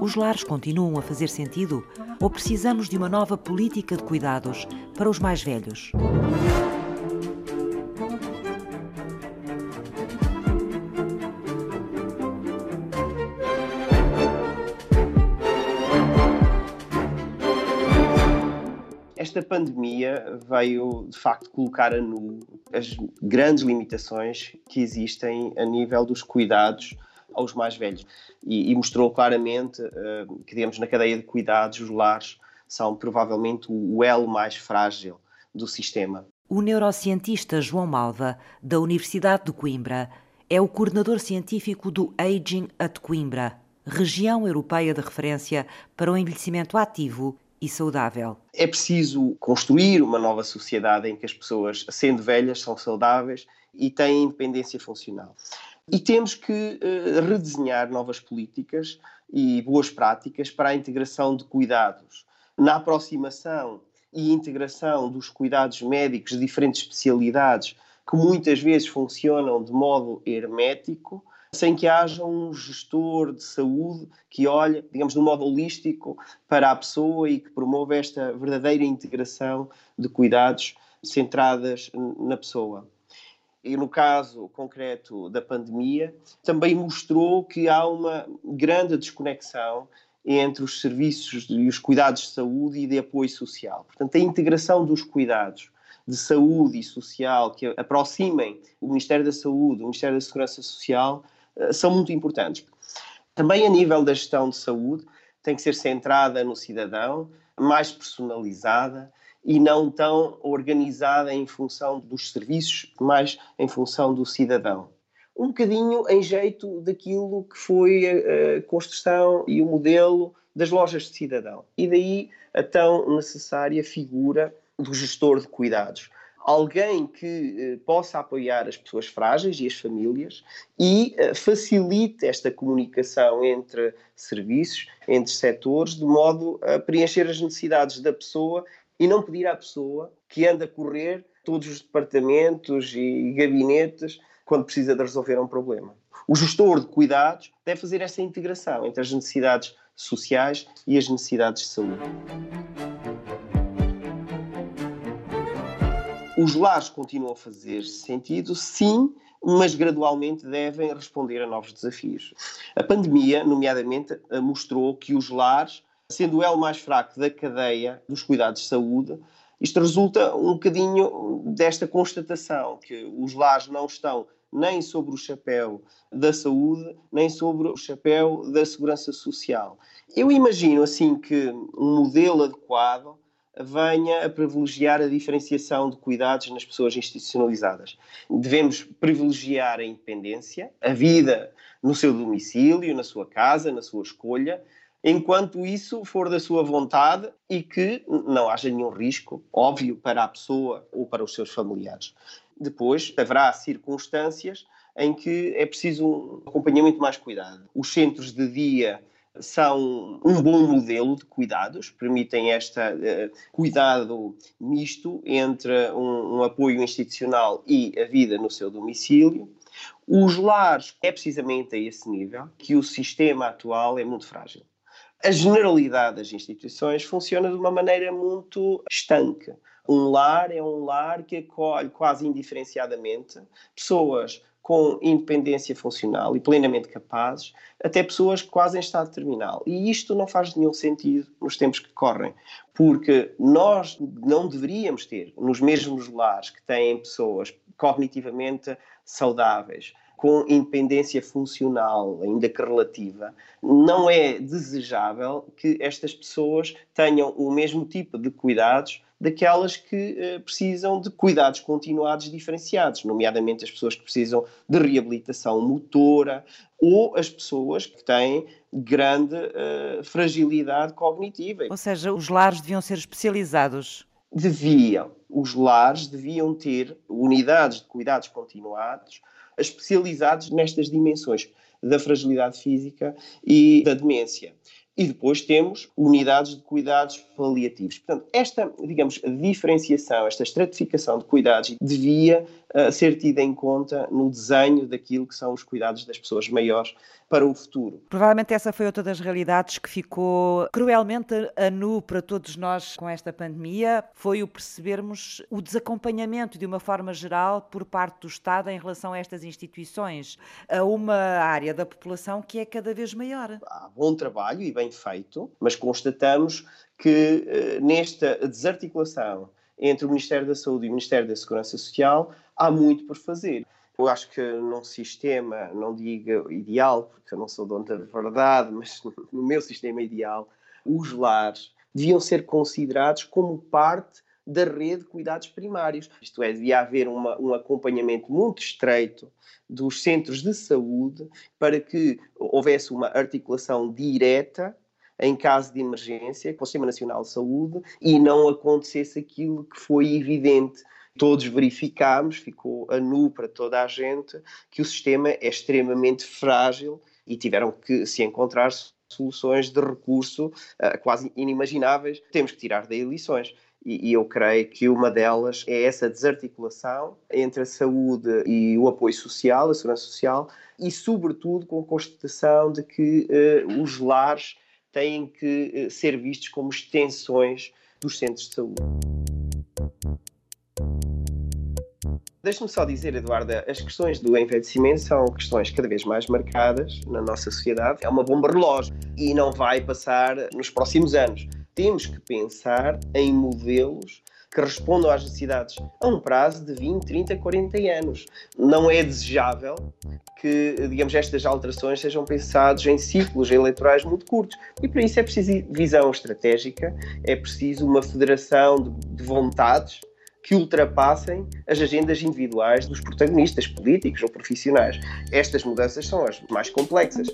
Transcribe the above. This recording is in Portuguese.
Os lares continuam a fazer sentido ou precisamos de uma nova política de cuidados para os mais velhos? Esta pandemia veio, de facto, colocar a nu as grandes limitações que existem a nível dos cuidados aos mais velhos e, e mostrou claramente uh, que, digamos, na cadeia de cuidados, os lares são provavelmente o elo mais frágil do sistema. O neurocientista João Malva, da Universidade de Coimbra, é o coordenador científico do Aging at Coimbra, região europeia de referência para o envelhecimento ativo e saudável. É preciso construir uma nova sociedade em que as pessoas, sendo velhas, são saudáveis e têm independência funcional. E temos que uh, redesenhar novas políticas e boas práticas para a integração de cuidados. Na aproximação e integração dos cuidados médicos de diferentes especialidades, que muitas vezes funcionam de modo hermético, sem que haja um gestor de saúde que olhe, digamos, de um modo holístico para a pessoa e que promova esta verdadeira integração de cuidados centradas na pessoa e no caso concreto da pandemia, também mostrou que há uma grande desconexão entre os serviços e os cuidados de saúde e de apoio social. Portanto, a integração dos cuidados de saúde e social que aproximem o Ministério da Saúde, o Ministério da Segurança Social, eh, são muito importantes. Também a nível da gestão de saúde, tem que ser centrada no cidadão, mais personalizada e não tão organizada em função dos serviços, mais em função do cidadão. Um bocadinho em jeito daquilo que foi a, construção e o modelo das lojas de cidadão. E daí a tão necessária figura do gestor de cuidados. Alguém que eh, possa apoiar as pessoas frágeis e as famílias e eh, facilite esta comunicação entre serviços, entre setores, de modo a preencher as necessidades da pessoa e não pedir à pessoa que anda a correr todos os departamentos e gabinetes quando precisa de resolver um problema. O gestor de cuidados deve fazer essa integração entre as necessidades sociais e as necessidades de saúde. Os lares continuam a fazer sentido, sim, mas gradualmente devem responder a novos desafios. A pandemia, nomeadamente, mostrou que os lares sendo o elo mais fraco da cadeia dos cuidados de saúde, isto resulta um bocadinho desta constatação que os lares não estão nem sobre o chapéu da saúde, nem sobre o chapéu da segurança social. Eu imagino assim que um modelo adequado venha a privilegiar a diferenciação de cuidados nas pessoas institucionalizadas. Devemos privilegiar a independência, a vida no seu domicílio, na sua casa, na sua escolha, enquanto isso for da sua vontade e que não haja nenhum risco, óbvio, para a pessoa ou para os seus familiares. Depois, haverá circunstâncias em que é preciso um acompanhamento mais cuidado. Os centros de dia são um bom modelo de cuidados, permitem este uh, cuidado misto entre um, um apoio institucional e a vida no seu domicílio. Os lares é precisamente a esse nível que o sistema atual é muito frágil a generalidade das instituições funciona de uma maneira muito estanque. Um lar é um lar que acolhe quase indiferenciadamente pessoas com independência funcional e plenamente capazes, até pessoas quase em estado terminal. E isto não faz nenhum sentido nos tempos que correm, porque nós não deveríamos ter nos mesmos lares que têm pessoas cognitivamente saudáveis, com independência funcional, ainda que relativa, não é desejável que estas pessoas tenham o mesmo tipo de cuidados daquelas que eh, precisam de cuidados continuados diferenciados, nomeadamente as pessoas que precisam de reabilitação motora ou as pessoas que têm grande uh, fragilidade cognitiva. Ou seja, os lares deviam ser especializados. Deviam. Os lares deviam ter unidades de cuidados continuados especializados nestas dimensões da fragilidade física e da demência. E depois temos unidades de cuidados paliativos. Portanto, esta, digamos, diferenciação, esta estratificação de cuidados devia uh, ser tida em conta no desenho daquilo que são os cuidados das pessoas maiores para o futuro. Provavelmente essa foi outra das realidades que ficou cruelmente a nu para todos nós com esta pandemia, foi o percebermos o desacompanhamento de uma forma geral por parte do Estado em relação a estas instituições, a uma área da população que é cada vez maior. Há bom trabalho e bem feito, mas constatamos que eh, nesta desarticulação entre o Ministério da Saúde e o Ministério da Segurança Social há muito por fazer. Eu acho que num sistema, não digo ideal, porque eu não sou dono da verdade, mas no meu sistema ideal, os lares deviam ser considerados como parte da rede de cuidados primários. Isto é, devia haver uma, um acompanhamento muito estreito dos centros de saúde para que houvesse uma articulação direta em caso de emergência com o Sistema Nacional de Saúde e não acontecesse aquilo que foi evidente todos verificámos, ficou a nu para toda a gente, que o sistema é extremamente frágil e tiveram que se encontrar soluções de recurso uh, quase inimagináveis. Temos que tirar daí lições. E, e, eu creio que uma delas é essa desarticulação entre a saúde e o apoio social, a segurança social, e, sobretudo, com a constatação de que uh, os lares têm que uh, ser vistos como extensões dos centros de saúde. Deixe-me só dizer, Eduarda, as questões do envelhecimento são questões cada vez mais marcadas na nossa sociedade. É uma bomba relógio e não vai passar nos próximos anos. Temos que pensar em modelos que respondam às necessidades a um prazo de 20, 30, 40 anos. Não é desejável que, digamos, estas alterações sejam pensadas em ciclos eleitorais muito curtos. E para isso é preciso visão estratégica, é preciso uma federação de, de vontades que ultrapassem as agendas individuais dos protagonistas políticos ou profissionais. Estas mudanças são as mais complexas.